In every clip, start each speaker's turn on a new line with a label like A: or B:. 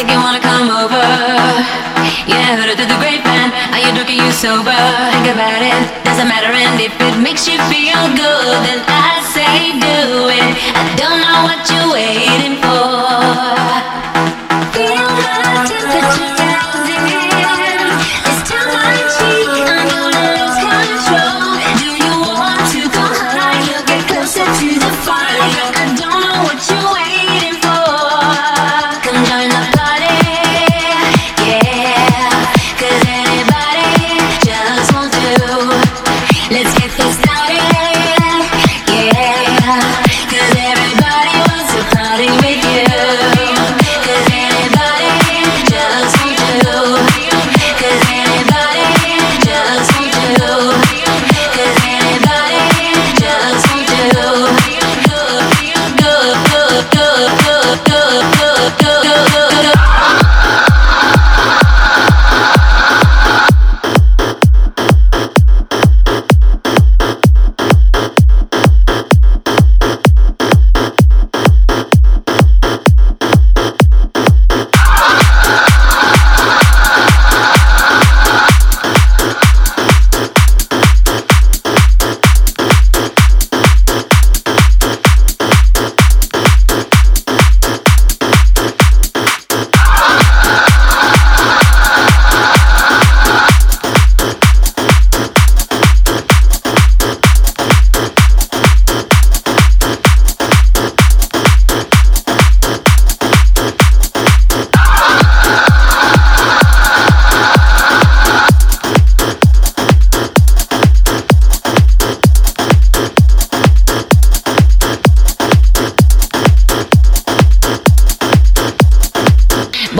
A: think you wanna come over. Yeah, heard it through the grapevine. Are you drunk? Are you sober? Think about it. Doesn't matter, and if it makes you feel good, then I say do it. I don't know what you're waiting.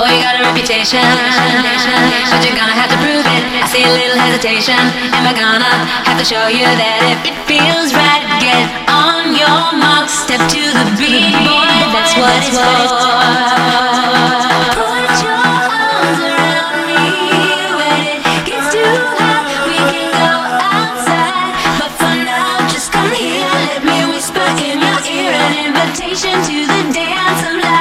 A: Boy, you got a reputation, but you're gonna have to prove it. I see a little hesitation. Am I gonna have to show you that if it feels right, get on your mark, step to the beat, boy. That's what it's for. to the dance of life.